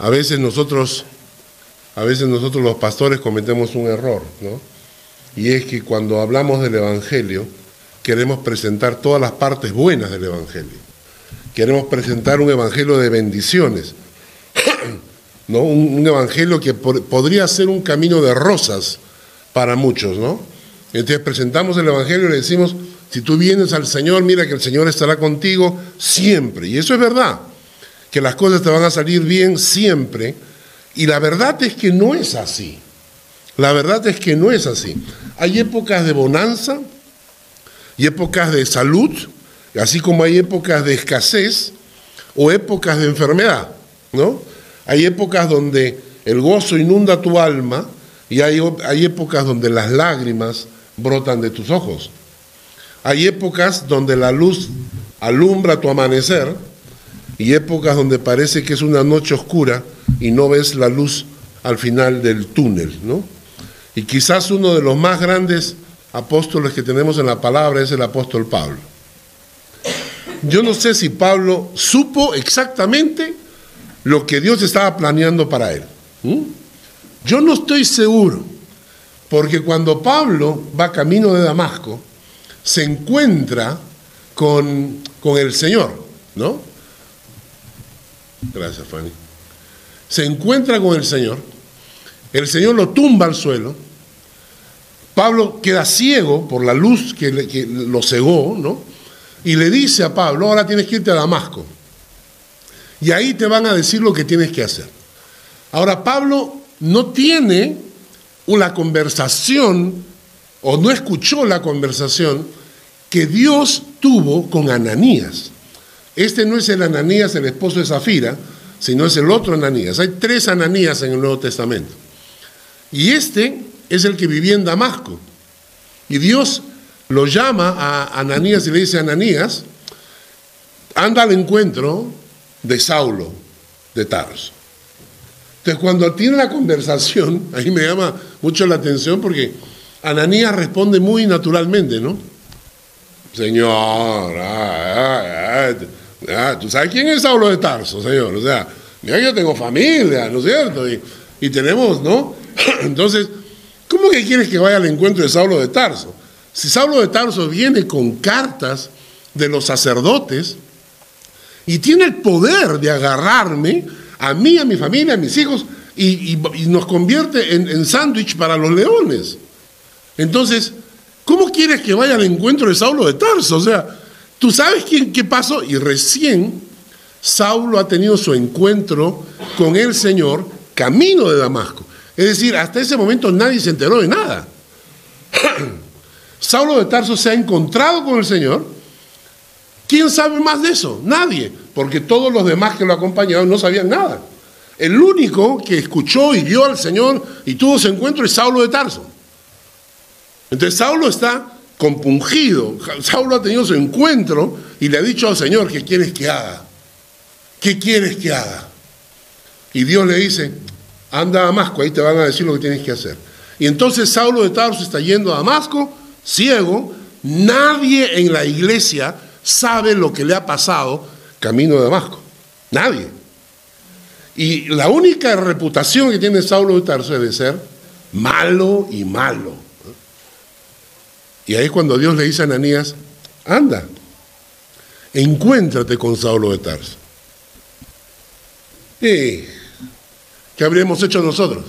A veces nosotros, a veces nosotros los pastores cometemos un error, ¿no? Y es que cuando hablamos del Evangelio, queremos presentar todas las partes buenas del Evangelio. Queremos presentar un Evangelio de bendiciones, ¿no? Un, Evangelio que podría ser un camino de rosas para muchos, ¿no? Entonces presentamos el Evangelio y le decimos, si tú vienes al Señor, mira que el Señor estará contigo siempre. Y eso es verdad, que las cosas te van a salir bien siempre. Y la verdad es que no es así. La verdad es que no es así. Hay épocas de bonanza y épocas de salud, así como hay épocas de escasez o épocas de enfermedad, ¿no? Hay épocas donde el gozo inunda tu alma y hay, hay épocas donde las lágrimas brotan de tus ojos. Hay épocas donde la luz alumbra tu amanecer y épocas donde parece que es una noche oscura y no ves la luz al final del túnel, ¿no? Y quizás uno de los más grandes apóstoles que tenemos en la palabra es el apóstol Pablo. Yo no sé si Pablo supo exactamente lo que Dios estaba planeando para él. Yo no estoy seguro, porque cuando Pablo va camino de Damasco, se encuentra con, con el Señor, ¿no? Gracias, Fanny. Se encuentra con el Señor, el Señor lo tumba al suelo, Pablo queda ciego por la luz que, lo cegó, ¿no? Y le dice a Pablo, ahora tienes que irte a Damasco. Y ahí te van a decir lo que tienes que hacer. Ahora, Pablo no tiene una conversación o no escuchó la conversación que Dios tuvo con Ananías. Este no es el Ananías, el esposo de Zafira, sino es el otro Ananías. Hay tres Ananías en el Nuevo Testamento. Y este es el que vivía en Damasco. Y Dios lo llama a Ananías y le dice, Ananías, anda al encuentro de Saulo de Tarso. Entonces cuando tiene la conversación, ahí me llama mucho la atención porque Ananías responde muy naturalmente, ¿no? Señor, ah, ah, ah, ¿tú sabes quién es Saulo de Tarso, Señor? O sea, yo tengo familia, ¿no es cierto? Y, y tenemos, ¿no? Entonces, ¿cómo que quieres que vaya al encuentro de Saulo de Tarso? Si Saulo de Tarso viene con cartas de los sacerdotes y tiene el poder de agarrarme a mí, a mi familia, a mis hijos, y, nos convierte en, en sándwich para los leones. Entonces, ¿Cómo quieres que vaya al encuentro de Saulo de Tarso? O sea, ¿tú sabes quién, qué pasó? Y recién Saulo ha tenido su encuentro con el Señor camino de Damasco. Es decir, hasta ese momento nadie se enteró de nada. Saulo de Tarso se ha encontrado con el Señor. ¿Quién sabe más de eso? Nadie, porque todos los demás que lo acompañaban no sabían nada. El único que escuchó y vio al Señor y tuvo ese encuentro es Saulo de Tarso. Entonces Saulo está compungido. Saulo ha tenido su encuentro y le ha dicho al Señor, ¿qué quieres que haga? ¿Qué quieres que haga? Y Dios le dice, anda a Damasco, ahí te van a decir lo que tienes que hacer. Y entonces Saulo de Tarso está yendo a Damasco, ciego, nadie en la iglesia sabe lo que le ha pasado camino de Damasco. Nadie. Y la única reputación que tiene Saulo de Tarso es de ser malo y malo. Y ahí es cuando Dios le dice a Ananías, anda, encuéntrate con Saulo de Tarso. ¿Y qué habríamos hecho nosotros?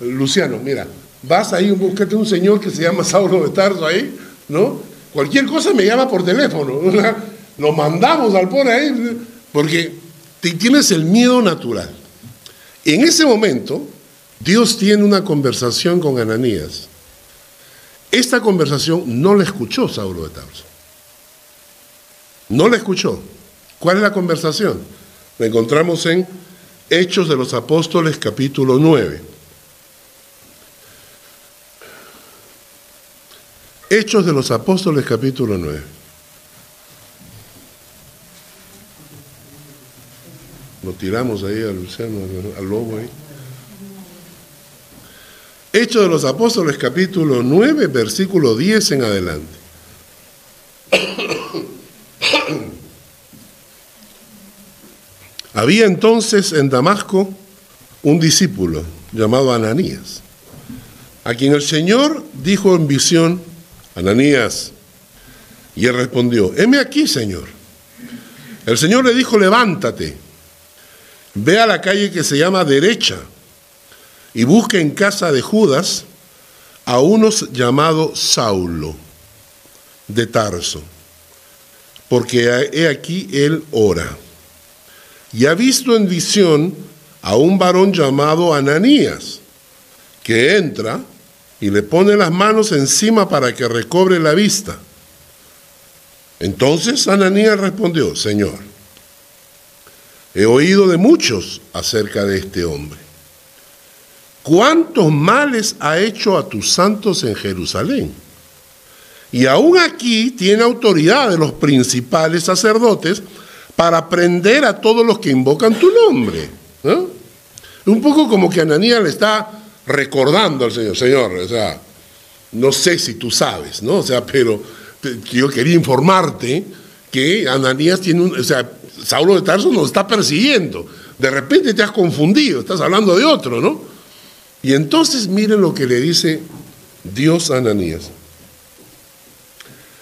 Luciano, mira, vas ahí, búscate un señor que se llama Saulo de Tarso ahí, ¿no? Cualquier cosa me llama por teléfono. Lo mandamos al por ahí, porque tienes el miedo natural. En ese momento, Dios tiene una conversación con Ananías esta conversación no la escuchó Saulo de Tarso. No la escuchó. ¿Cuál es la conversación? La encontramos en Hechos de los Apóstoles capítulo 9. Hechos de los Apóstoles capítulo 9. Lo tiramos ahí a Luciano, al lobo ahí. Hechos de los Apóstoles capítulo 9, versículo 10 en adelante. Había entonces en Damasco un discípulo llamado Ananías, a quien el Señor dijo en visión, Ananías, y él respondió, heme aquí, Señor. El Señor le dijo, levántate, ve a la calle que se llama derecha y busca en casa de Judas a unos llamado Saulo de Tarso, porque he aquí él ora. Y ha visto en visión a un varón llamado Ananías, que entra y le pone las manos encima para que recobre la vista. Entonces Ananías respondió, Señor, he oído de muchos acerca de este hombre. ¿Cuántos males ha hecho a tus santos en Jerusalén? Y aún aquí tiene autoridad de los principales sacerdotes para prender a todos los que invocan tu nombre. Un poco como que Ananías le está recordando al Señor, Señor, o sea, no sé si tú sabes, ¿no? O sea, pero yo quería informarte que Ananías tiene un, o sea, Saulo de Tarso nos está persiguiendo. De repente te has confundido, estás hablando de otro, ¿no? Y entonces miren lo que le dice Dios a Ananías.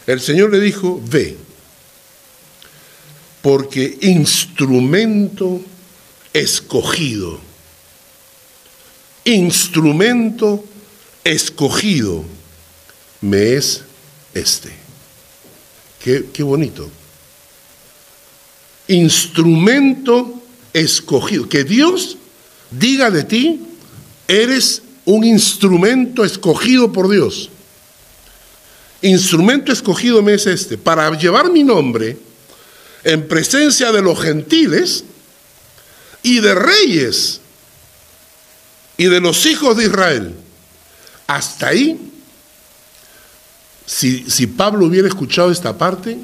El Señor le dijo, ve, porque instrumento escogido, instrumento escogido me es este. Qué, qué bonito. Instrumento escogido. Que Dios diga de ti, eres un instrumento escogido por Dios. Instrumento escogido me es este, para llevar mi nombre en presencia de los gentiles y de reyes y de los hijos de Israel. Hasta ahí, si, si Pablo hubiera escuchado esta parte,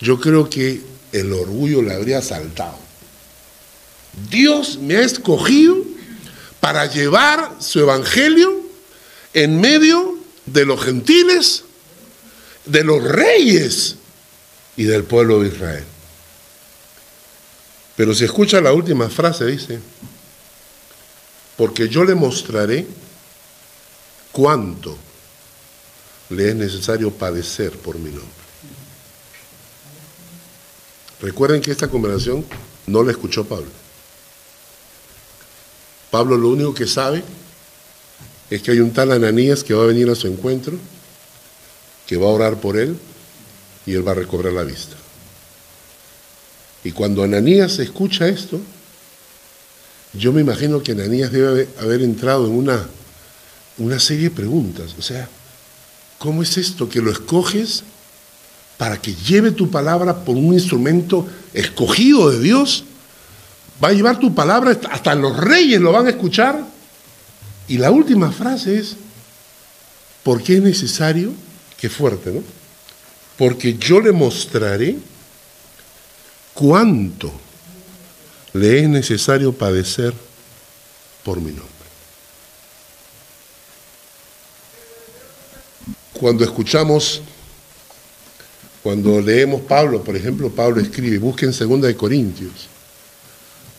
yo creo que el orgullo le habría saltado. Dios me ha escogido para llevar su evangelio en medio de los gentiles, de los reyes y del pueblo de Israel. Pero si escucha la última frase, dice, porque yo le mostraré cuánto le es necesario padecer por mi nombre. Recuerden que esta conversación no la escuchó Pablo. Pablo lo único que sabe es que hay un tal Ananías que va a venir a su encuentro, que va a orar por él y él va a recobrar la vista. Y cuando Ananías escucha esto, yo me imagino que Ananías debe haber entrado en una, una serie de preguntas. O sea, ¿cómo es esto que lo escoges para que lleve tu palabra por un instrumento escogido de Dios? Va a llevar tu palabra, hasta los reyes lo van a escuchar. Y la última frase es, porque es necesario, qué fuerte, ¿no? Porque yo le mostraré cuánto le es necesario padecer por mi nombre. Cuando escuchamos, cuando leemos Pablo, por ejemplo, Pablo escribe, busquen segunda de Corintios.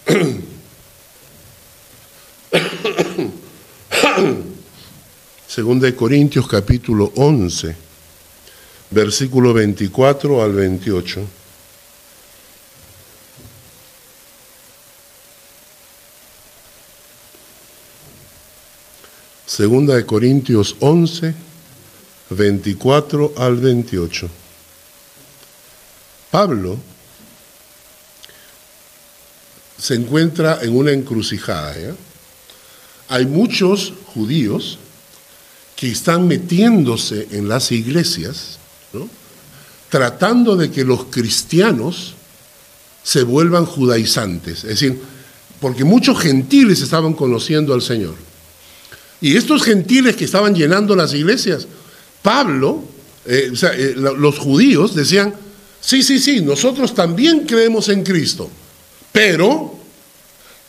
Segunda de Corintios capítulo 11, versículo 24 al 28. Segunda de Corintios 11, 24 al 28. Pablo se encuentra en una encrucijada. Hay muchos judíos que están metiéndose en las iglesias, tratando de que los cristianos se vuelvan judaizantes. Es decir, porque muchos gentiles estaban conociendo al Señor. Y estos gentiles que estaban llenando las iglesias, Pablo, eh, eh, los judíos decían, sí, sí, sí, nosotros también creemos en Cristo, pero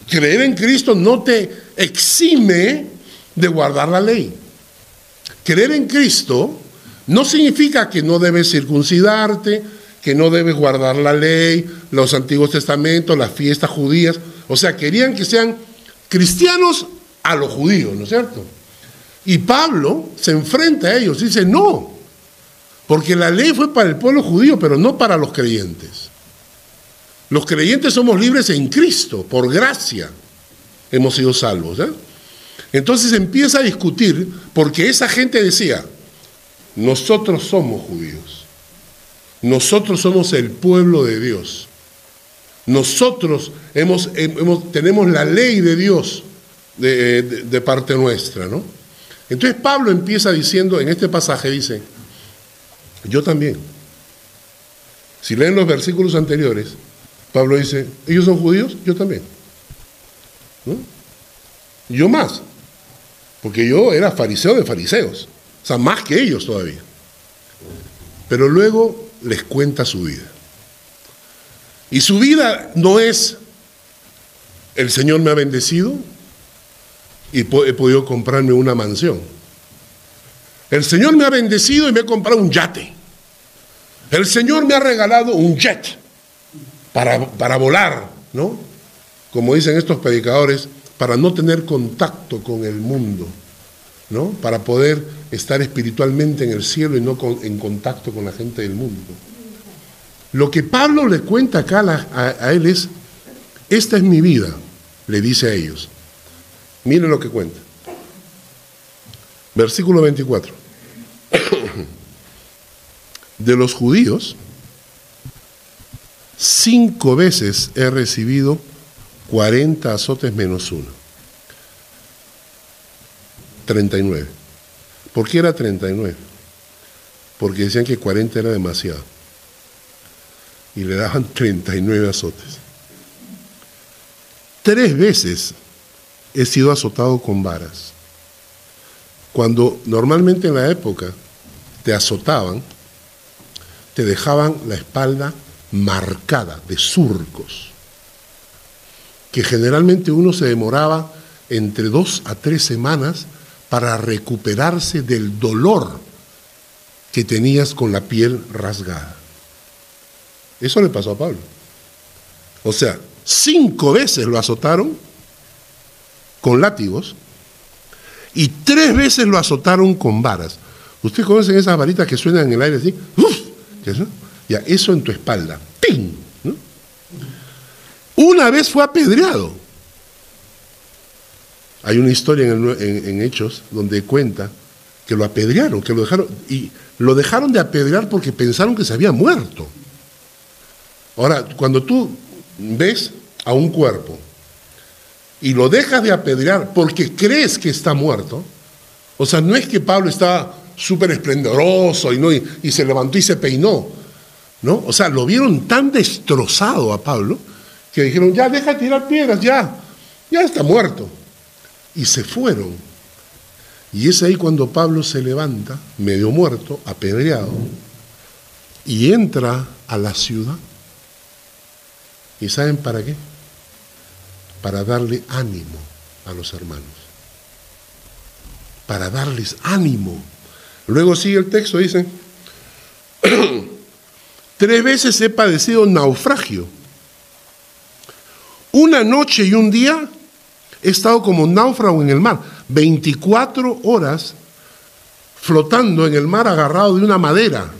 creer en Cristo no te exime de guardar la ley. Creer en Cristo no significa que no debes circuncidarte, que no debes guardar la ley, los antiguos testamentos, las fiestas judías. O sea, querían que sean cristianos a los judíos, ¿no es cierto? Y Pablo se enfrenta a ellos dice, no, porque la ley fue para el pueblo judío, pero no para los creyentes. Los creyentes somos libres en Cristo, por gracia hemos sido salvos. ¿eh? Entonces empieza a discutir, porque esa gente decía, nosotros somos judíos, nosotros somos el pueblo de Dios, nosotros hemos, tenemos la ley de Dios de, de parte nuestra, ¿no? Entonces Pablo empieza diciendo, en este pasaje dice, yo también. Si leen los versículos anteriores, Pablo dice, ¿ellos son judíos? Yo también. Yo más, porque yo era fariseo de fariseos, o sea, más que ellos todavía. Pero luego les cuenta su vida. Y su vida no es, el Señor me ha bendecido y he podido comprarme una mansión. El Señor me ha bendecido y me he comprado un yate. El Señor me ha regalado un jet para, para volar, ¿no? Como dicen estos predicadores, para no tener contacto con el mundo, ¿no? Para poder estar espiritualmente en el cielo y no en contacto con la gente del mundo. Lo que Pablo le cuenta acá a, a él es, esta es mi vida, le dice a ellos. Miren lo que cuenta. Versículo 24. De los judíos, cinco veces he recibido 40 azotes menos uno. 39. ¿Por qué era 39? Porque decían que 40 era demasiado. Y le daban 39 azotes. Tres veces he sido azotado con varas. Cuando normalmente en la época te azotaban, te dejaban la espalda marcada de surcos, que generalmente uno se demoraba entre dos a tres semanas para recuperarse del dolor que tenías con la piel rasgada. Eso le pasó a Pablo. O sea, cinco veces lo azotaron con látigos y tres veces lo azotaron con varas. ¿Ustedes conocen esas varitas que suenan en el aire así? ¡Uf! Ya, eso en tu espalda. ¡Ping! Una vez fue apedreado. Hay una historia en, Hechos donde cuenta que lo apedrearon, que lo dejaron, y lo dejaron de apedrear porque pensaron que se había muerto. Ahora, cuando tú ves a un cuerpo y lo dejas de apedrear porque crees que está muerto, o sea, no es que Pablo está súper esplendoroso y, no, y, se levantó y se peinó, ¿no? O sea, lo vieron tan destrozado a Pablo que dijeron, ya deja de tirar piedras, ya, ya está muerto. Y se fueron. Y es ahí cuando Pablo se levanta, medio muerto, apedreado, y entra a la ciudad. ¿Y saben para qué? para darle ánimo a los hermanos. Para darles ánimo. Luego sigue el texto, dice, tres veces he padecido naufragio. Una noche y un día he estado como náufrago en el mar, 24 horas flotando en el mar agarrado de una madera.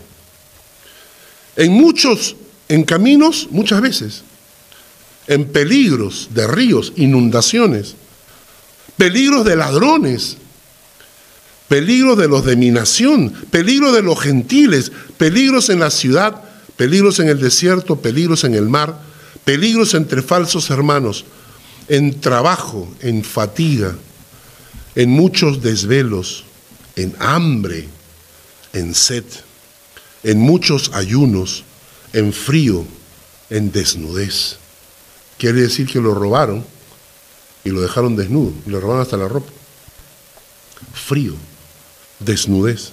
En muchos, en caminos, muchas veces en peligros de ríos, inundaciones, peligros de ladrones, peligros de los de mi nación, peligros de los gentiles, peligros en la ciudad, peligros en el desierto, peligros en el mar, peligros entre falsos hermanos, en trabajo, en fatiga, en muchos desvelos, en hambre, en sed, en muchos ayunos, en frío, en desnudez. Quiere decir que lo robaron y lo dejaron desnudo, y le robaron hasta la ropa. Frío, desnudez.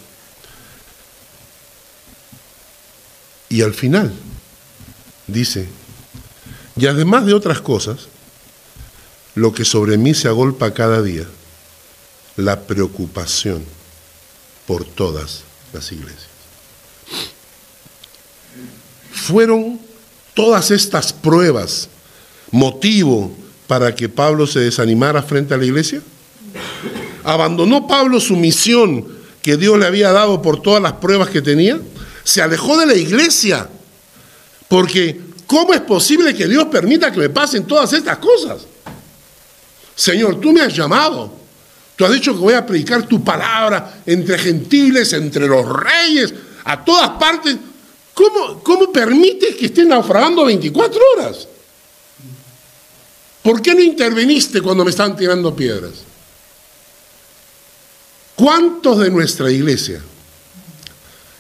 Y al final dice, y además de otras cosas, lo que sobre mí se agolpa cada día, la preocupación por todas las iglesias. ¿Fueron todas estas pruebas motivo para que Pablo se desanimara frente a la iglesia? ¿Abandonó Pablo su misión que Dios le había dado por todas las pruebas que tenía? ¿Se alejó de la iglesia? Porque ¿cómo es posible que Dios permita que me pasen todas estas cosas? Señor, tú me has llamado. Tú has dicho que voy a predicar tu palabra entre gentiles, entre los reyes, a todas partes. ¿Cómo, cómo permites que estén naufragando 24 horas? ¿Por qué no interveniste cuando me estaban tirando piedras? ¿Cuántos de nuestra iglesia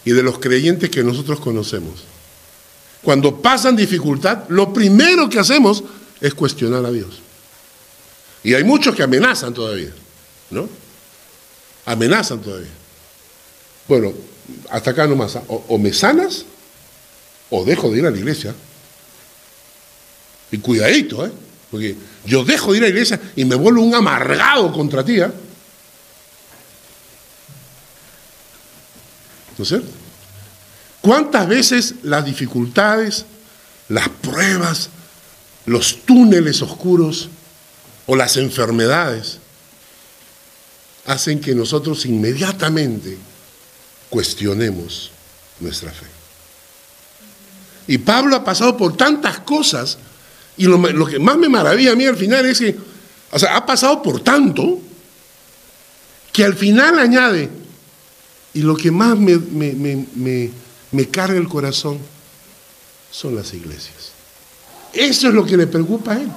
y de los creyentes que nosotros conocemos, cuando pasan dificultad, lo primero que hacemos es cuestionar a Dios? Y hay muchos que amenazan todavía, ¿no? Amenazan todavía. Bueno, hasta acá nomás, o, o me sanas o dejo de ir a la iglesia. Y cuidadito, ¿eh? Porque yo dejo de ir a la iglesia y me vuelvo un amargado contra ti. ¿eh? ¿No es cierto? ¿Cuántas veces las dificultades, las pruebas, los túneles oscuros o las enfermedades hacen que nosotros inmediatamente cuestionemos nuestra fe? Y Pablo ha pasado por tantas cosas y lo, que más me maravilla a mí al final es que, o sea, ha pasado por tanto que al final añade, y lo que más me, me, carga el corazón son las iglesias. Eso es lo que le preocupa a él.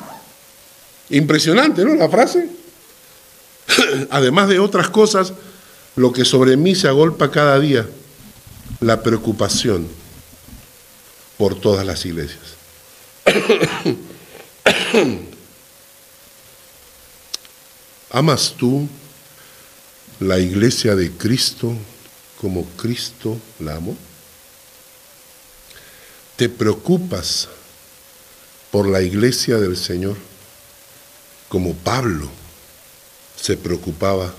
Impresionante, ¿no? La frase. Además de otras cosas, lo que sobre mí se agolpa cada día, la preocupación por todas las iglesias. ¿Amas tú la iglesia de Cristo como Cristo la amó? ¿Te preocupas por la iglesia del Señor como Pablo se preocupaba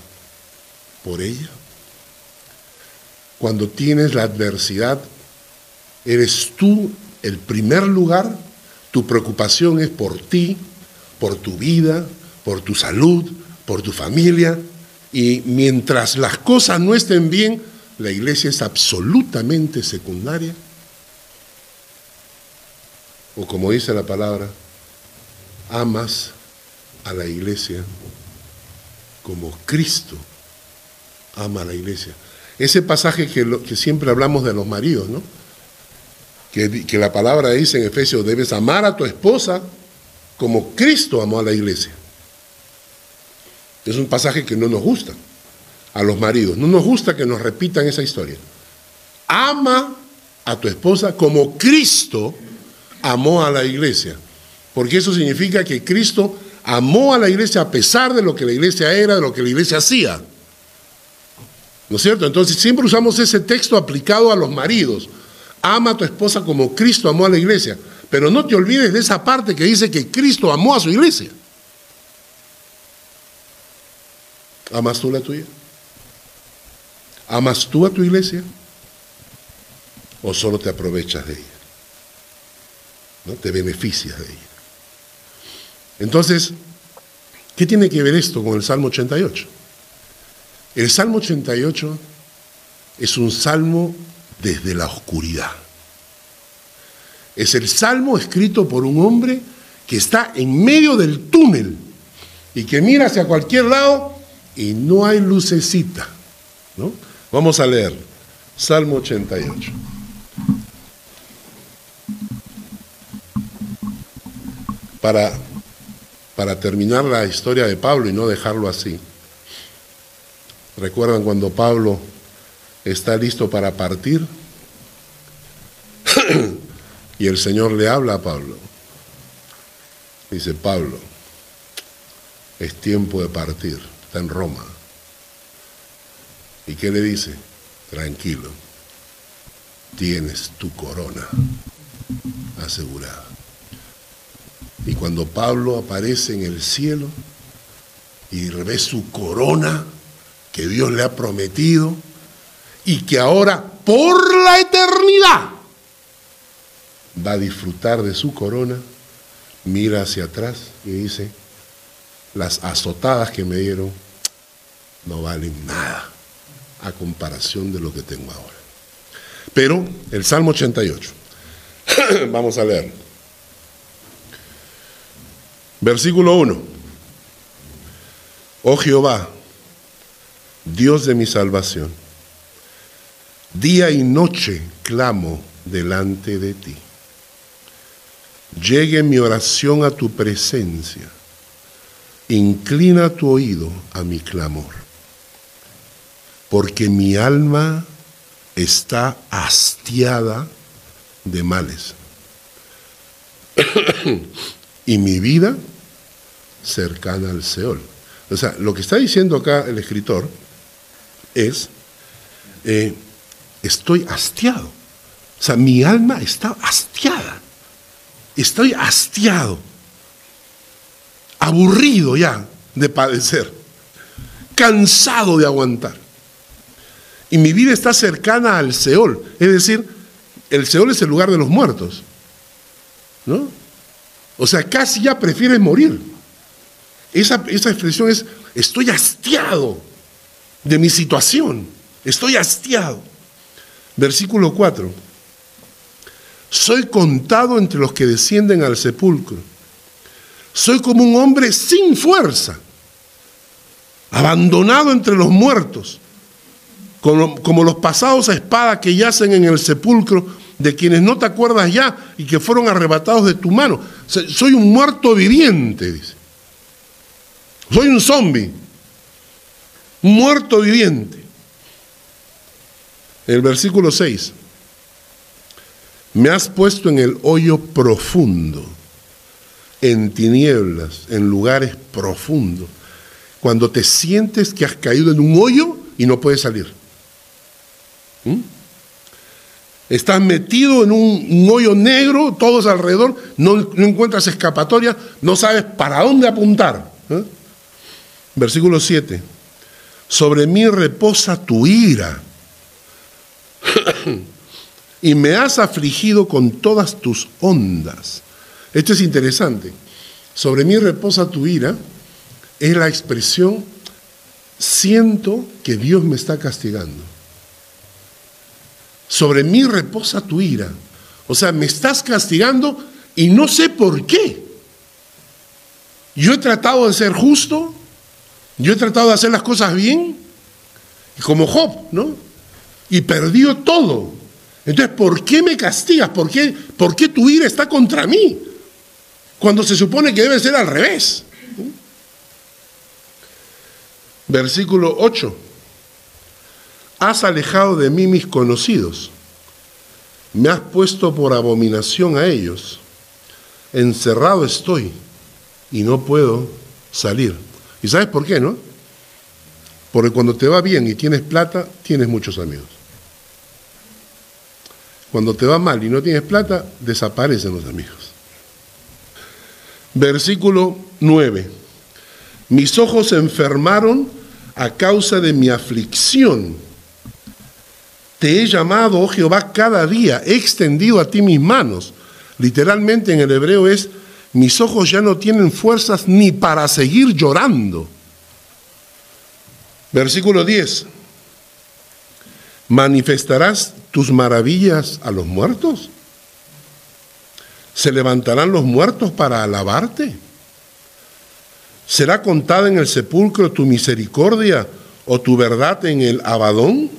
por ella? Cuando tienes la adversidad, ¿eres tú el primer lugar tu preocupación es por ti, por tu vida, por tu salud, por tu familia. Y mientras las cosas no estén bien, la iglesia es absolutamente secundaria. O como dice la palabra, amas a la iglesia como Cristo ama a la iglesia. Ese pasaje que, que siempre hablamos de los maridos, ¿no? que, la palabra dice en Efesios, debes amar a tu esposa como Cristo amó a la iglesia. Es un pasaje que no nos gusta a los maridos, no nos gusta que nos repitan esa historia. Ama a tu esposa como Cristo amó a la iglesia, porque eso significa que Cristo amó a la iglesia a pesar de lo que la iglesia era, de lo que la iglesia hacía. ¿No es cierto? Entonces siempre usamos ese texto aplicado a los maridos. Ama a tu esposa como Cristo amó a la iglesia. Pero no te olvides de esa parte que dice que Cristo amó a su iglesia. ¿Amas tú la tuya? ¿Amas tú a tu iglesia? ¿O solo te aprovechas de ella? Te beneficias de ella. Entonces, ¿qué tiene que ver esto con el Salmo 88? El Salmo 88 es un salmo desde la oscuridad. Es el salmo escrito por un hombre que está en medio del túnel y que mira hacia cualquier lado y no hay lucecita. Vamos a leer Salmo 88. Para, terminar la historia de Pablo y no dejarlo así. ¿Recuerdan cuando Pablo está listo para partir. y el Señor le habla a Pablo. Dice, Pablo, es tiempo de partir, está en Roma. ¿Y qué le dice? Tranquilo, tienes tu corona asegurada. Y cuando Pablo aparece en el cielo y ve su corona que Dios le ha prometido, y que ahora por la eternidad va a disfrutar de su corona, mira hacia atrás y dice, las azotadas que me dieron no valen nada a comparación de lo que tengo ahora. Pero el Salmo 88, vamos a leer. Versículo 1. Oh Jehová, Dios de mi salvación, día y noche clamo delante de ti. Llegue mi oración a tu presencia. Inclina tu oído a mi clamor. Porque mi alma está hastiada de males. Y mi vida cercana al Seol. O sea, lo que está diciendo acá el escritor es, eh, estoy hastiado. O sea, mi alma está hastiada. Estoy hastiado, aburrido ya de padecer, cansado de aguantar. Y mi vida está cercana al Seol. Es decir, el Seol es el lugar de los muertos. ¿No? O sea, casi ya prefieres morir. Esa, esa expresión es, estoy hastiado de mi situación. Estoy hastiado. Versículo 4. Soy contado entre los que descienden al sepulcro. Soy como un hombre sin fuerza, abandonado entre los muertos como, los pasados a espada que yacen en el sepulcro, de quienes no te acuerdas ya y que fueron arrebatados de tu mano. Soy un muerto viviente, dice. Soy un zombie, muerto viviente. El versículo 6. Me has puesto en el hoyo profundo, en tinieblas, en lugares profundos, cuando te sientes que has caído en un hoyo y no puedes salir. ¿Mm? Estás metido en un, hoyo negro, todos alrededor, no, encuentras escapatoria, no sabes para dónde apuntar. ¿eh? Versículo 7. Sobre mí reposa tu ira y me has afligido con todas tus ondas. Esto es interesante. Sobre mí reposa tu ira es la expresión siento que Dios me está castigando sobre mí reposa tu ira. O sea, me estás castigando y no sé por qué. Yo he tratado de ser justo, yo he tratado de hacer las cosas bien, como Job, ¿no? Y perdió todo. Entonces, ¿por qué me castigas? ¿Por qué, ¿Por qué tu ira está contra mí? Cuando se supone que debe ser al revés. Versículo 8 has alejado de mí mis conocidos, me has puesto por abominación a ellos, encerrado estoy y no puedo salir. ¿Y sabes por qué, no? Porque cuando te va bien y tienes plata, tienes muchos amigos. Cuando te va mal y no tienes plata, desaparecen los amigos. Versículo 9. Mis ojos se enfermaron a causa de mi aflicción te he llamado, oh Jehová, cada día, he extendido a ti mis manos. Literalmente en el hebreo es, mis ojos ya no tienen fuerzas ni para seguir llorando. Versículo 10. ¿Manifestarás tus maravillas a los muertos? ¿Se levantarán los muertos para alabarte? ¿Será contada en el sepulcro tu misericordia o tu verdad en el abadón?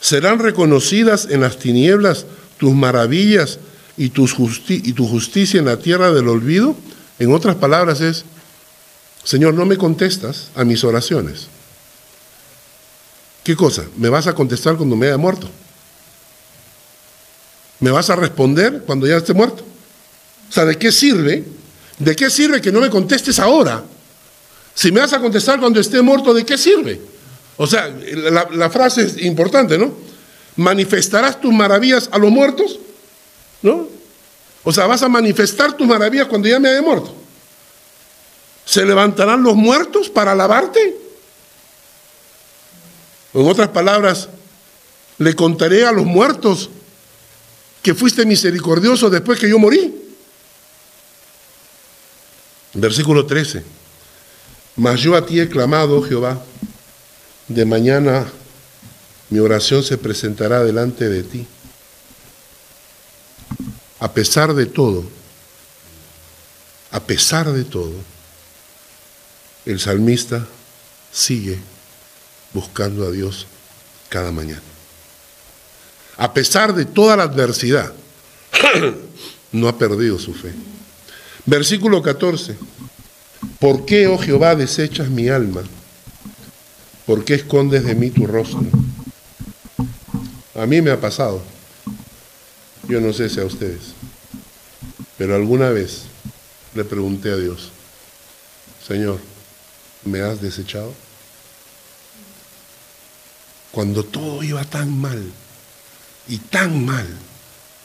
Serán reconocidas en las tinieblas tus maravillas y, tu justicia en la tierra del olvido. En otras palabras es, Señor, no me contestas a mis oraciones. ¿Qué cosa? ¿Me vas a contestar cuando me haya muerto? ¿Me vas a responder cuando ya esté muerto? O sea, ¿de qué sirve? ¿De qué sirve que no me contestes ahora? Si me vas a contestar cuando esté muerto, ¿de qué sirve? O sea, la, frase es importante, ¿no? ¿Manifestarás tus maravillas a los muertos? ¿No? O sea, vas a manifestar tus maravillas cuando ya me haya muerto. ¿Se levantarán los muertos para alabarte? En otras palabras, le contaré a los muertos que fuiste misericordioso después que yo morí. Versículo 13. Mas yo a ti he clamado, Jehová, de mañana mi oración se presentará delante de ti. A pesar de todo, a pesar de todo, el salmista sigue buscando a Dios cada mañana. A pesar de toda la adversidad, no ha perdido su fe. Versículo 14. ¿Por qué, oh Jehová, desechas mi alma? ¿Por qué escondes de mí tu rostro? A mí me ha pasado. Yo no sé si a ustedes. Pero alguna vez le pregunté a Dios, Señor, ¿me has desechado? Cuando todo iba tan mal y tan mal,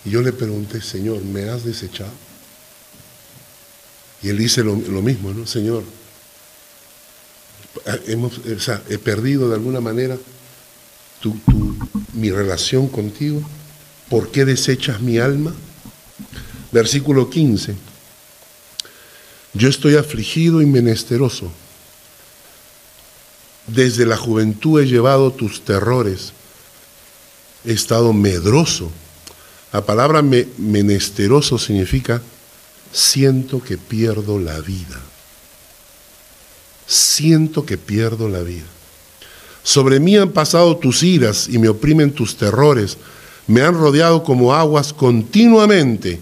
y yo le pregunté, Señor, ¿me has desechado? Y él dice lo, mismo, ¿no? Señor, hemos, he perdido de alguna manera mi relación contigo. ¿Por qué desechas mi alma? Versículo 15. Yo estoy afligido y menesteroso. Desde la juventud he llevado tus terrores. He estado medroso. La palabra menesteroso significa siento que pierdo la vida. Siento que pierdo la vida. Sobre mí han pasado tus iras y me oprimen tus terrores. Me han rodeado como aguas continuamente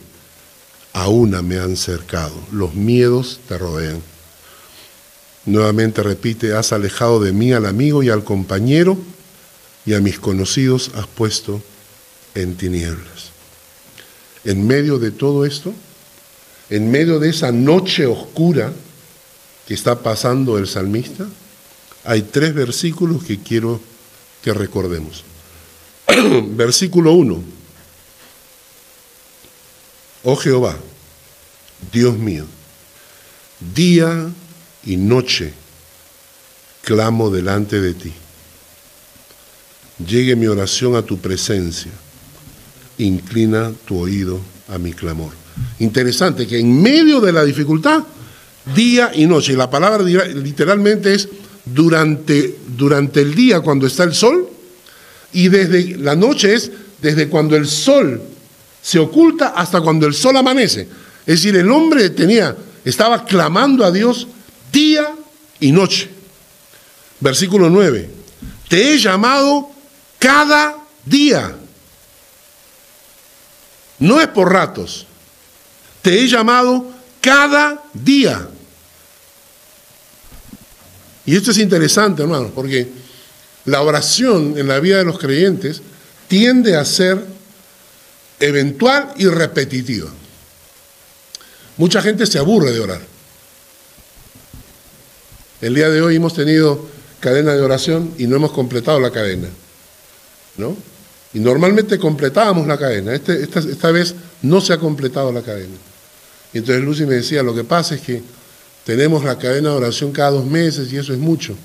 a una me han cercado. Los miedos te rodean. Nuevamente repite, has alejado de mí al amigo y al compañero y a mis conocidos has puesto en tinieblas. En medio de todo esto, en medio de esa noche oscura que está pasando el salmista, hay tres versículos que quiero que recordemos. Versículo 1 Oh Jehová, Dios mío, día y noche clamo delante de ti. Llegue mi oración a tu presencia. Inclina tu oído a mi clamor. Interesante que en medio de la dificultad, día y noche, y la palabra literalmente es durante, durante el día cuando está el sol, y desde la noche es desde cuando el sol se oculta hasta cuando el sol amanece. Es decir, el hombre tenía, estaba clamando a Dios día y noche. Versículo 9. Te he llamado cada día. No es por ratos. Te he llamado cada día. Y esto es interesante, hermano, porque la oración en la vida de los creyentes tiende a ser eventual y repetitiva. Mucha gente se aburre de orar. El día de hoy hemos tenido cadena de oración y no hemos completado la cadena. ¿No? Y normalmente completábamos la cadena. Este, esta, esta, vez no se ha completado la cadena. Y entonces Lucy me decía, lo que pasa es que tenemos la cadena de oración cada dos meses y eso es mucho.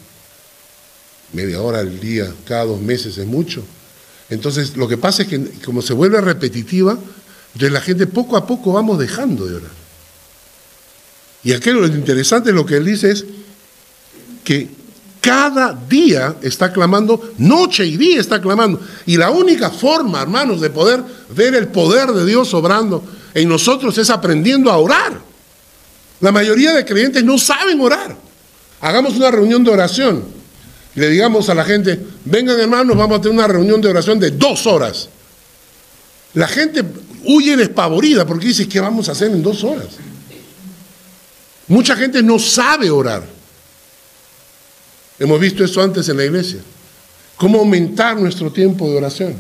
Media hora al día, cada dos meses es mucho. Entonces, lo que pasa es que como se vuelve repetitiva, entonces la gente poco a poco vamos dejando de orar. Y aquello lo interesante lo que él dice es que cada día está clamando, noche y día está clamando. Y la única forma, hermanos, de poder ver el poder de Dios obrando en nosotros es aprendiendo a orar. La mayoría de creyentes no saben orar. Hagamos una reunión de oración le digamos a la gente, vengan hermanos, vamos a tener una reunión de oración de dos horas. La gente huye despavorida porque dice, ¿qué vamos a hacer en dos horas? Mucha gente no sabe orar. Hemos visto eso antes en la iglesia. ¿Cómo aumentar nuestro tiempo de oración?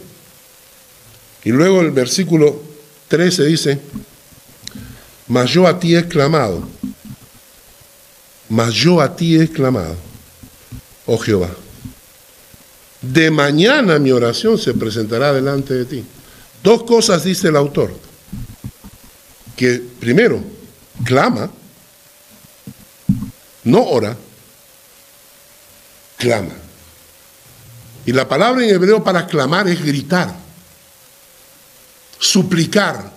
Y luego el versículo 13 dice, mas yo a ti he clamado, mas yo a ti he clamado oh Jehová. De mañana mi oración se presentará delante de ti. Dos cosas dice el autor. Que primero, clama, no ora, clama. Y la palabra en hebreo para clamar es gritar. suplicar,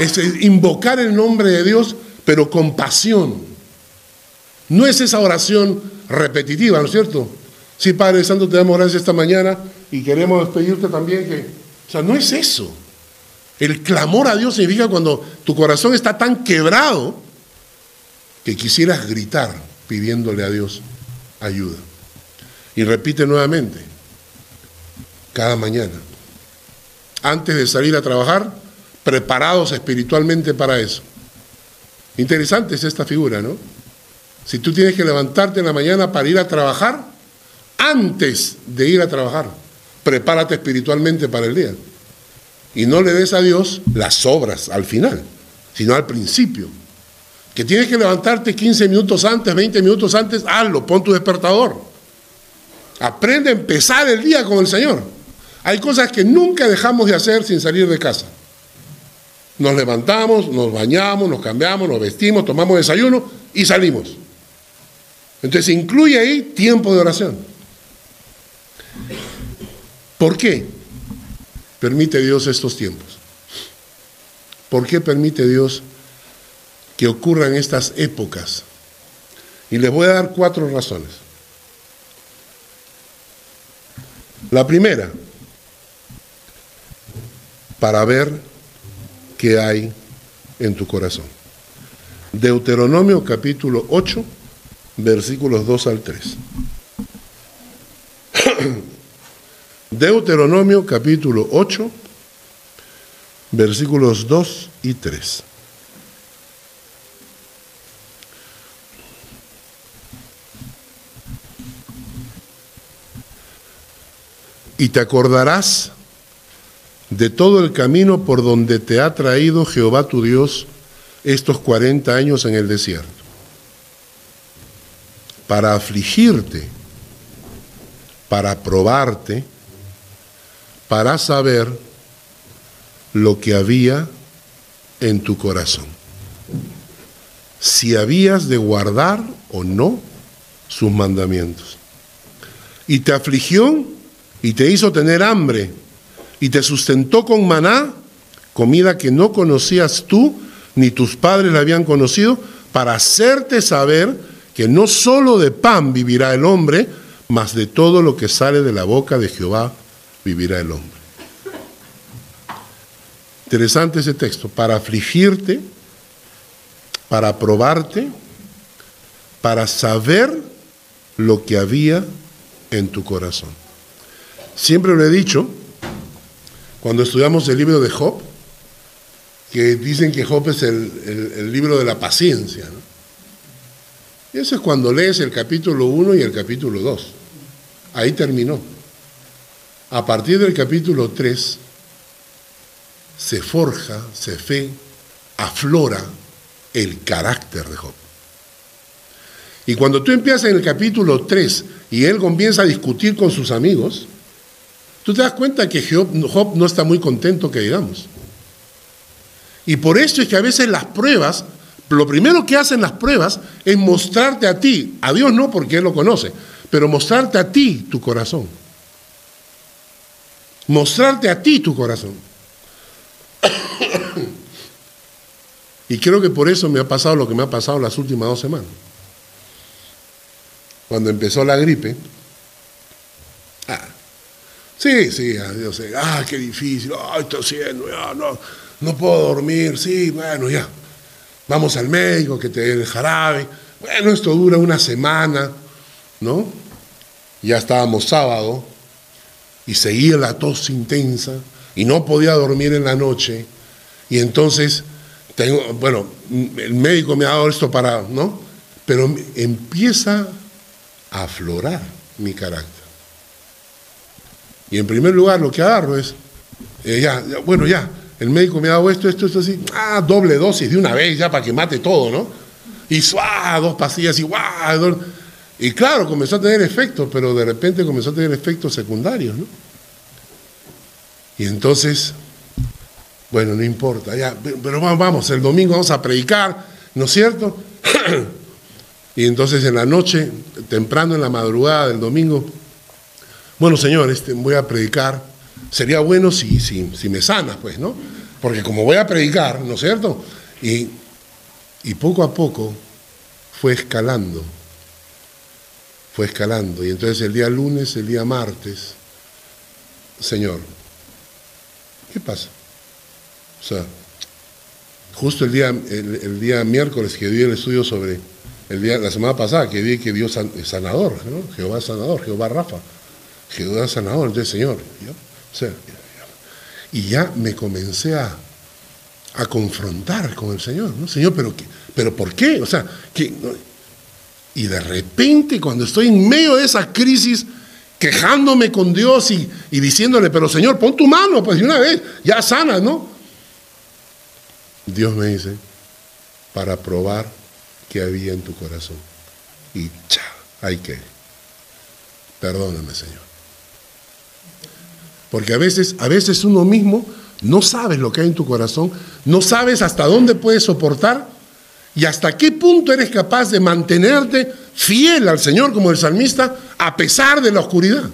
es invocar el nombre de Dios, pero con pasión. No es esa oración repetitiva, ¿no es cierto? Sí, Padre Santo, te damos gracias esta mañana y queremos despedirte también que... O sea, no es eso. El clamor a Dios significa cuando tu corazón está tan quebrado que quisieras gritar pidiéndole a Dios ayuda. Y repite nuevamente, cada mañana, antes de salir a trabajar, preparados espiritualmente para eso. Interesante es esta figura, ¿no? Si tú tienes que levantarte en la mañana para ir a trabajar, antes de ir a trabajar, prepárate espiritualmente para el día. Y no le des a Dios las obras al final, sino al principio. Que tienes que levantarte 15 minutos antes, 20 minutos antes, hazlo, pon tu despertador. Aprende a empezar el día con el Señor. Hay cosas que nunca dejamos de hacer sin salir de casa. Nos levantamos, nos bañamos, nos cambiamos, nos vestimos, tomamos desayuno y salimos. Entonces incluye ahí tiempo de oración. ¿Por qué permite Dios estos tiempos? ¿Por qué permite Dios que ocurran estas épocas? Y les voy a dar cuatro razones. La primera, para ver qué hay en tu corazón. Deuteronomio capítulo 8 versículos 2 al 3. Deuteronomio capítulo 8, versículos 2 y 3. Y te acordarás de todo el camino por donde te ha traído Jehová tu Dios estos 40 años en el desierto para afligirte, para probarte, para saber lo que había en tu corazón. Si habías de guardar o no sus mandamientos. Y te afligió y te hizo tener hambre y te sustentó con maná, comida que no conocías tú ni tus padres la habían conocido, para hacerte saber que no solo de pan vivirá el hombre, mas de todo lo que sale de la boca de Jehová vivirá el hombre. Interesante ese texto, para afligirte, para probarte, para saber lo que había en tu corazón. Siempre lo he dicho, cuando estudiamos el libro de Job, que dicen que Job es el, libro de la paciencia. ¿no? Eso es cuando lees el capítulo 1 y el capítulo 2. Ahí terminó. A partir del capítulo 3 se forja, se fe, aflora el carácter de Job. Y cuando tú empiezas en el capítulo 3 y él comienza a discutir con sus amigos, tú te das cuenta que Job, no está muy contento, que digamos. Y por eso es que a veces las pruebas lo primero que hacen las pruebas es mostrarte a ti, a Dios no porque Él lo conoce, pero mostrarte a ti tu corazón. Mostrarte a ti tu corazón. y creo que por eso me ha pasado lo que me ha pasado las últimas dos semanas. Cuando empezó la gripe, sí, sí, Dios, ah, qué difícil, ah, estoy haciendo, no, no puedo dormir, sí, bueno, ya vamos al médico, que te dé el jarabe. Bueno, esto dura una semana, ¿no? Ya estábamos sábado y seguía la tos intensa y no podía dormir en la noche. Y entonces, tengo, bueno, el médico me ha dado esto para, ¿no? Pero empieza a aflorar mi carácter. Y en primer lugar lo que agarro es, eh, ya, bueno, ya, el médico me ha dado esto, esto, esto, así, ah, doble dosis de una vez ya para que mate todo, ¿no? Y ¡suá! dos pastillas y ¡guau! Y claro, comenzó a tener efectos, pero de repente comenzó a tener efectos secundarios, ¿no? Y entonces, bueno, no importa, ya, pero vamos, el domingo vamos a predicar, ¿no es cierto? y entonces en la noche, temprano en la madrugada del domingo, bueno, señor, este, voy a predicar sería bueno si, si, si me sanas, pues, ¿no? Porque como voy a predicar, ¿no es cierto? Y, y poco a poco fue escalando, fue escalando. Y entonces el día lunes, el día martes, Señor, ¿qué pasa? O sea, justo el día, el, día miércoles que di el estudio sobre, el día, la semana pasada que vi que Dios sanador. Jehová sanador, Jehová Rafa, Jehová sanador, entonces Señor, y ya me comencé a, a confrontar con el Señor, ¿no? Señor, pero, pero ¿por qué? O sea, que, y de repente cuando estoy en medio de esa crisis, quejándome con Dios y, y diciéndole, pero Señor, pon tu mano, pues de una vez, ya sana, ¿no? Dios me dice, para probar que había en tu corazón. Y cha, hay que. Perdóname, Señor. Porque a veces, a veces uno mismo no sabes lo que hay en tu corazón, no sabes hasta dónde puedes soportar y hasta qué punto eres capaz de mantenerte fiel al Señor como el salmista a pesar de la oscuridad.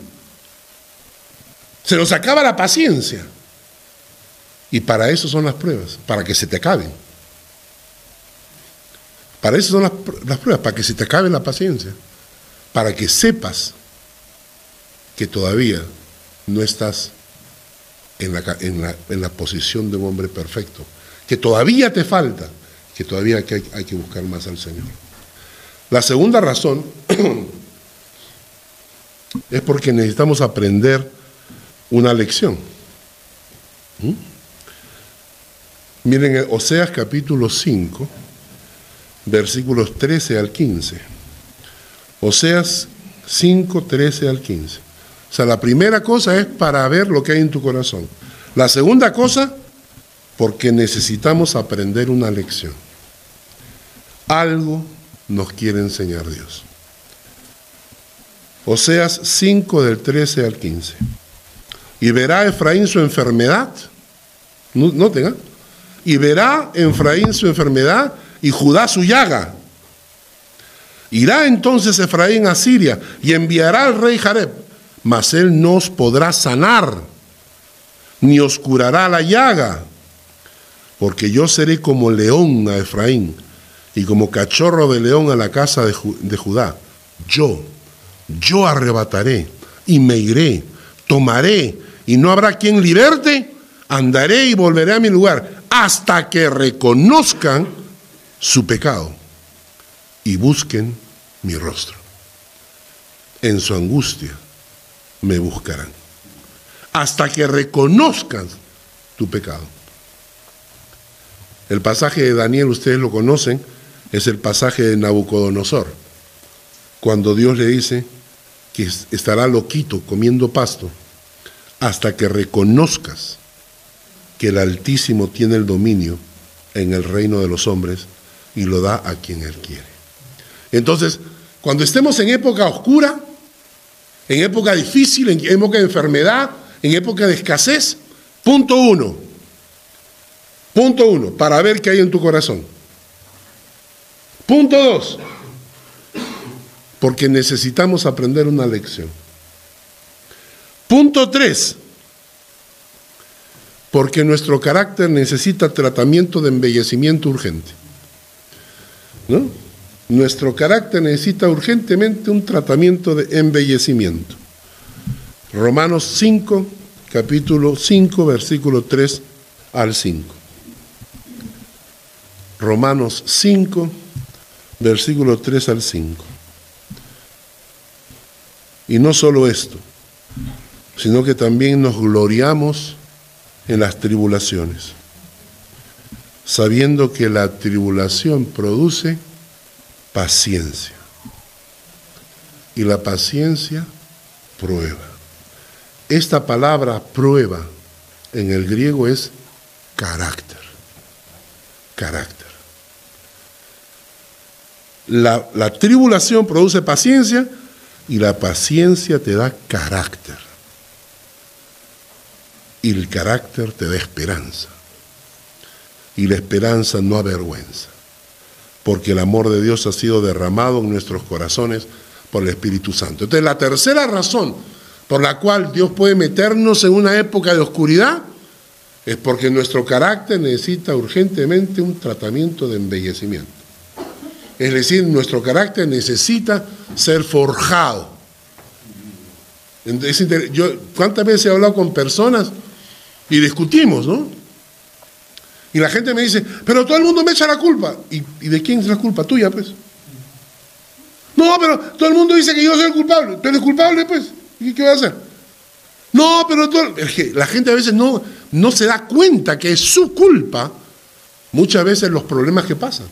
Se nos acaba la paciencia. Y para eso son las pruebas, para que se te acaben. Para eso son las, las pruebas, para que se te acabe la paciencia, para que sepas que todavía no estás en la, posición de un hombre perfecto, que todavía te falta, que todavía hay que, hay que buscar más al Señor. La segunda razón es porque necesitamos aprender una lección. ¿Mm? Miren, Oseas capítulo 5, versículos 13 al 15. Oseas 5, 13 al 15. O sea, la primera cosa es para ver lo que hay en tu corazón. La segunda cosa, porque necesitamos aprender una lección. Algo nos quiere enseñar Dios. Oseas 5 del 13 al 15. Y verá Efraín su enfermedad. No tenga. Y verá Efraín su enfermedad y Judá su llaga. Irá entonces Efraín a Siria y enviará al rey Jareb mas él no os podrá sanar, ni os curará la llaga, porque yo seré como león a Efraín y como cachorro de león a la casa de, de Judá. Yo, yo arrebataré y me iré, tomaré y no habrá quien liberte, andaré y volveré a mi lugar hasta que reconozcan su pecado y busquen mi rostro. En su angustia me buscarán. Hasta que reconozcan tu pecado. El pasaje de Daniel, ustedes lo conocen, es el pasaje de Nabucodonosor, cuando Dios le dice que estará loquito comiendo pasto hasta que reconozcas que el Altísimo tiene el dominio en el reino de los hombres y lo da a quien Él quiere. Entonces, cuando estemos en época oscura, en época difícil, en época de enfermedad, en época de escasez. Punto uno. Punto uno, para ver qué hay en tu corazón. Punto dos, porque necesitamos aprender una lección. Punto tres, porque nuestro carácter necesita tratamiento de embellecimiento urgente. ¿No? Nuestro carácter necesita urgentemente un tratamiento de embellecimiento. Romanos 5, capítulo 5, versículo 3 al 5. Romanos 5, versículo 3 al 5. Y no solo esto, sino que también nos gloriamos en las tribulaciones, sabiendo que la tribulación produce paciencia. Y la paciencia prueba. Esta palabra prueba en el griego es carácter. Carácter. La, la, tribulación produce paciencia y la paciencia te da carácter. Y el carácter te da esperanza. Y la esperanza no avergüenza porque el amor de Dios ha sido derramado en nuestros corazones por el Espíritu Santo. Entonces, la tercera razón por la cual Dios puede meternos en una época de oscuridad es porque nuestro carácter necesita urgentemente un tratamiento de embellecimiento. Es decir, nuestro carácter necesita ser forjado. ¿Cuántas veces he hablado con personas y discutimos, no? Y la gente me dice, pero todo el mundo me echa la culpa. ¿Y, de quién es la culpa? Tuya, pues. No, pero todo el mundo dice que yo soy el culpable. Tú eres culpable, pues. ¿Y qué voy a hacer? No, pero la gente a veces no, no se da cuenta que es su culpa muchas veces los problemas que pasan.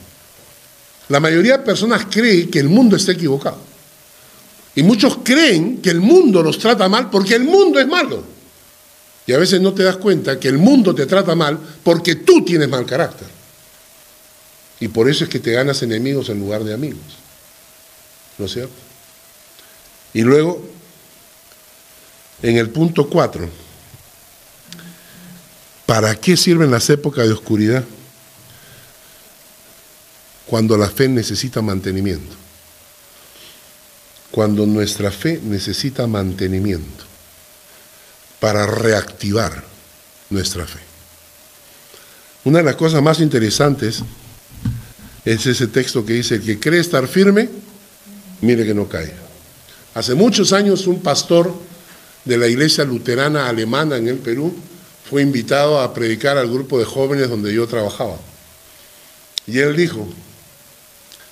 La mayoría de personas cree que el mundo está equivocado. Y muchos creen que el mundo los trata mal porque el mundo es malo. Y a veces no te das cuenta que el mundo te trata mal porque tú tienes mal carácter. Y por eso es que te ganas enemigos en lugar de amigos. ¿No es cierto? Y luego, en el punto 4, ¿para qué sirven las épocas de oscuridad? Cuando la fe necesita mantenimiento cuando nuestra fe necesita mantenimiento para reactivar nuestra fe. Una de las cosas más interesantes es ese texto que dice, el que cree estar firme, mire que no cae. Hace muchos años un pastor de la iglesia luterana alemana en el Perú fue invitado a predicar al grupo de jóvenes donde yo trabajaba. Y él dijo,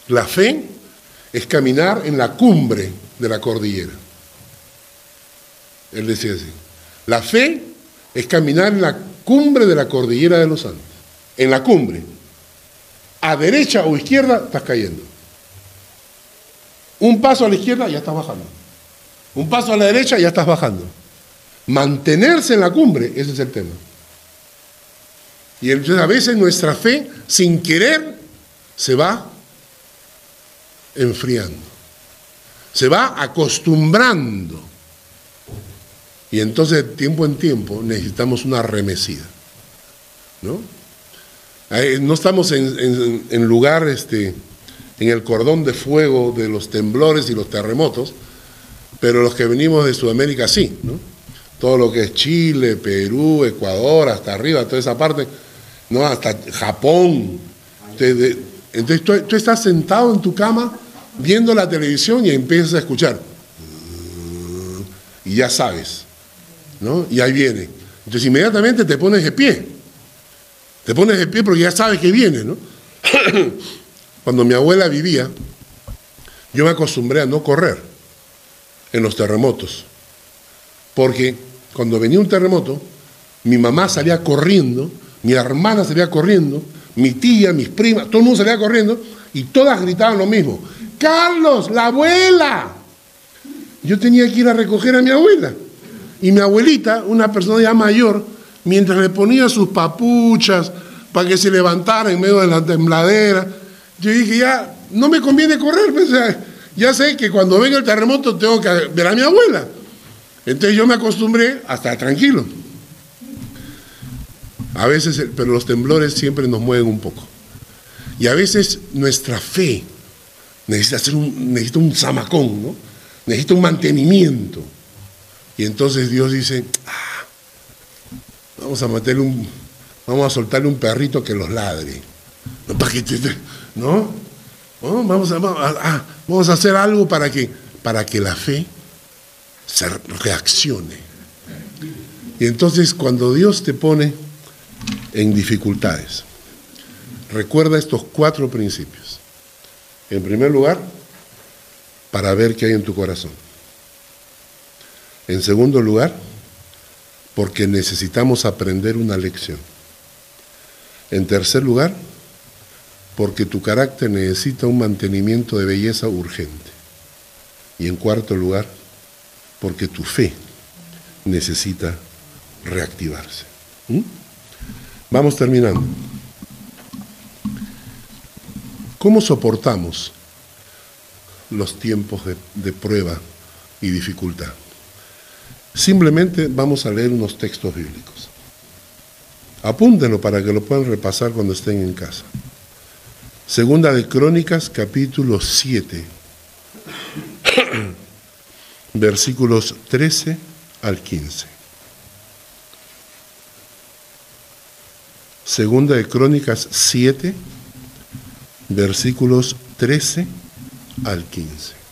la fe es caminar en la cumbre de la cordillera. Él decía así, la fe es caminar en la cumbre de la cordillera de los Andes, en la cumbre. A derecha o izquierda estás cayendo. Un paso a la izquierda ya estás bajando. Un paso a la derecha ya estás bajando. Mantenerse en la cumbre, ese es el tema. Y entonces a veces nuestra fe, sin querer, se va enfriando. Se va acostumbrando. Y entonces, de tiempo en tiempo, necesitamos una remesida. ¿No? No estamos en, en, lugar, este, en el cordón de fuego de los temblores y los terremotos, pero los que venimos de Sudamérica sí, ¿no? Todo lo que es Chile, Perú, Ecuador, hasta arriba, toda esa parte, ¿no? Hasta Japón. Entonces, tú estás sentado en tu cama viendo la televisión y empiezas a escuchar. Y ya sabes, ¿no? Y ahí viene. Entonces inmediatamente te pones de pie. Te pones de pie porque ya sabes que viene, ¿no? Cuando mi abuela vivía, yo me acostumbré a no correr en los terremotos. Porque cuando venía un terremoto, mi mamá salía corriendo, mi hermana salía corriendo, mi tía, mis primas, todo el mundo salía corriendo y todas gritaban lo mismo. Carlos, la abuela. Yo tenía que ir a recoger a mi abuela. Y mi abuelita, una persona ya mayor, mientras le ponía sus papuchas para que se levantara en medio de la tembladera, yo dije, ya, no me conviene correr, pues, ya sé que cuando venga el terremoto tengo que ver a mi abuela. Entonces yo me acostumbré a estar tranquilo. A veces, pero los temblores siempre nos mueven un poco. Y a veces nuestra fe necesita, hacer un, necesita un zamacón, ¿no? necesita un mantenimiento. Y entonces Dios dice, ah, vamos a meterle un, vamos a soltarle un perrito que los ladre. ¿No? Vamos, a, ah, vamos a hacer algo para que, para que la fe se reaccione. Y entonces cuando Dios te pone en dificultades, recuerda estos cuatro principios. En primer lugar, para ver qué hay en tu corazón. En segundo lugar, porque necesitamos aprender una lección. En tercer lugar, porque tu carácter necesita un mantenimiento de belleza urgente. Y en cuarto lugar, porque tu fe necesita reactivarse. ¿Mm? Vamos terminando. ¿Cómo soportamos los tiempos de, prueba y dificultad? Simplemente vamos a leer unos textos bíblicos. Apúntenlo para que lo puedan repasar cuando estén en casa. Segunda de Crónicas, capítulo 7, versículos 13 al 15. Segunda de Crónicas 7, versículos 13 al 15.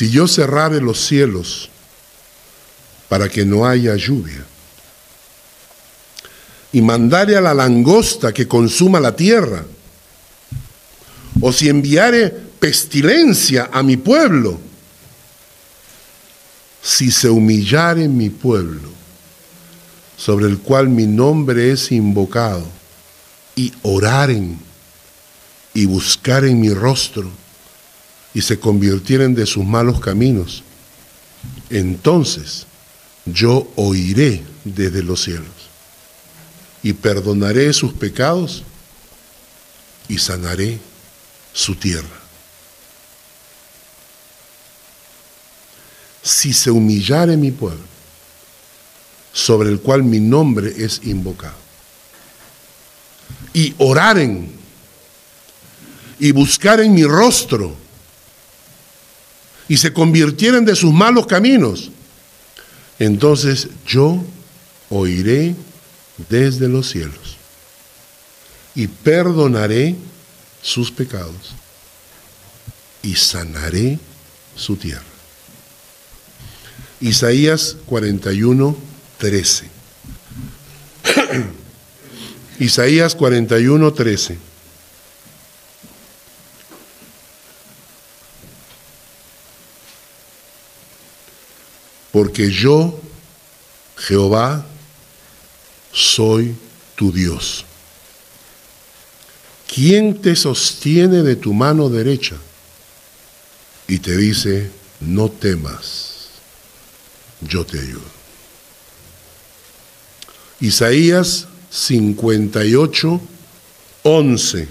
Si yo cerrare los cielos para que no haya lluvia, y mandare a la langosta que consuma la tierra, o si enviare pestilencia a mi pueblo, si se humillare mi pueblo, sobre el cual mi nombre es invocado, y oraren y buscaren mi rostro, y se convirtieren de sus malos caminos, entonces yo oiré desde los cielos y perdonaré sus pecados y sanaré su tierra. Si se humillare mi pueblo, sobre el cual mi nombre es invocado, y oraren y buscaren mi rostro, y se convirtieren de sus malos caminos, entonces yo oiré desde los cielos y perdonaré sus pecados y sanaré su tierra. Isaías 41, 13. Isaías 41, 13. Porque yo, Jehová, soy tu Dios. ¿Quién te sostiene de tu mano derecha? Y te dice, no temas, yo te ayudo. Isaías 58, 11.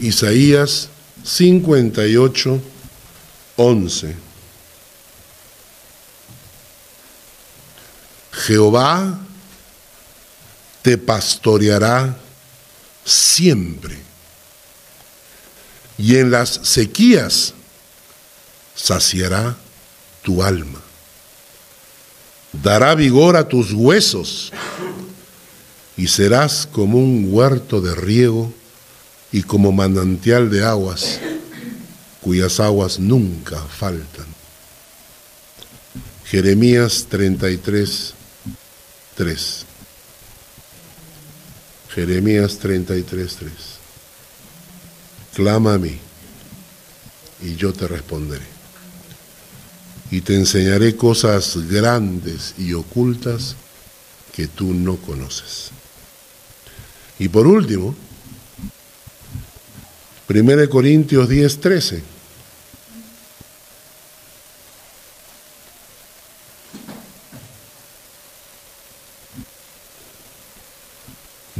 Isaías 58, 11. Jehová te pastoreará siempre. Y en las sequías saciará tu alma. Dará vigor a tus huesos y serás como un huerto de riego y como manantial de aguas cuyas aguas nunca faltan. Jeremías 33, 3. Jeremías 33, 3. Clama a mí y yo te responderé. Y te enseñaré cosas grandes y ocultas que tú no conoces. Y por último, 1 Corintios 10, 13.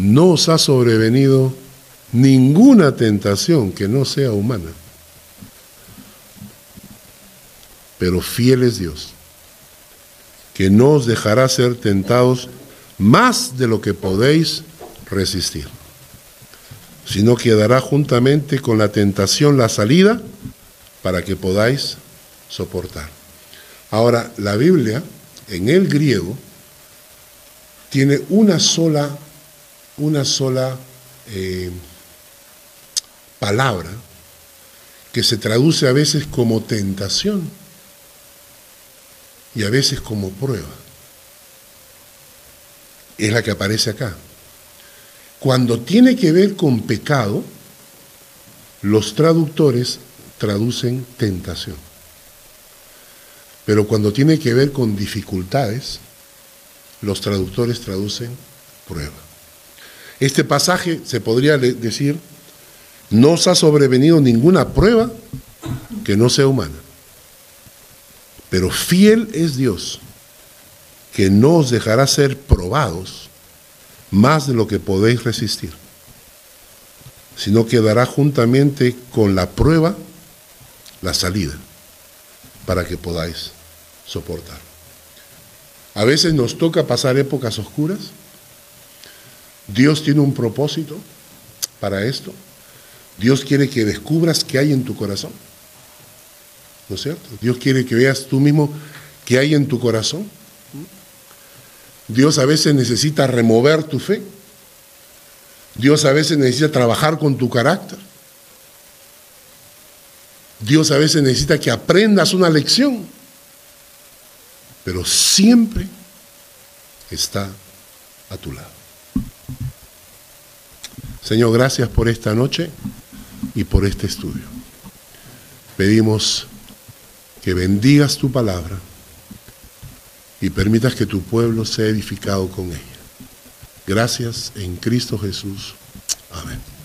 No os ha sobrevenido ninguna tentación que no sea humana. Pero fiel es Dios, que no os dejará ser tentados más de lo que podéis resistir, sino que dará juntamente con la tentación la salida para que podáis soportar. Ahora, la Biblia, en el griego, tiene una sola una sola eh, palabra que se traduce a veces como tentación y a veces como prueba. Es la que aparece acá. Cuando tiene que ver con pecado, los traductores traducen tentación. Pero cuando tiene que ver con dificultades, los traductores traducen prueba. Este pasaje se podría decir, no os ha sobrevenido ninguna prueba que no sea humana. Pero fiel es Dios, que no os dejará ser probados más de lo que podéis resistir, sino que dará juntamente con la prueba la salida, para que podáis soportar. A veces nos toca pasar épocas oscuras. Dios tiene un propósito para esto. Dios quiere que descubras qué hay en tu corazón. ¿No es cierto? Dios quiere que veas tú mismo qué hay en tu corazón. Dios a veces necesita remover tu fe. Dios a veces necesita trabajar con tu carácter. Dios a veces necesita que aprendas una lección, pero siempre está a tu lado. Señor, gracias por esta noche y por este estudio. Pedimos que bendigas tu palabra y permitas que tu pueblo sea edificado con ella. Gracias en Cristo Jesús. Amén.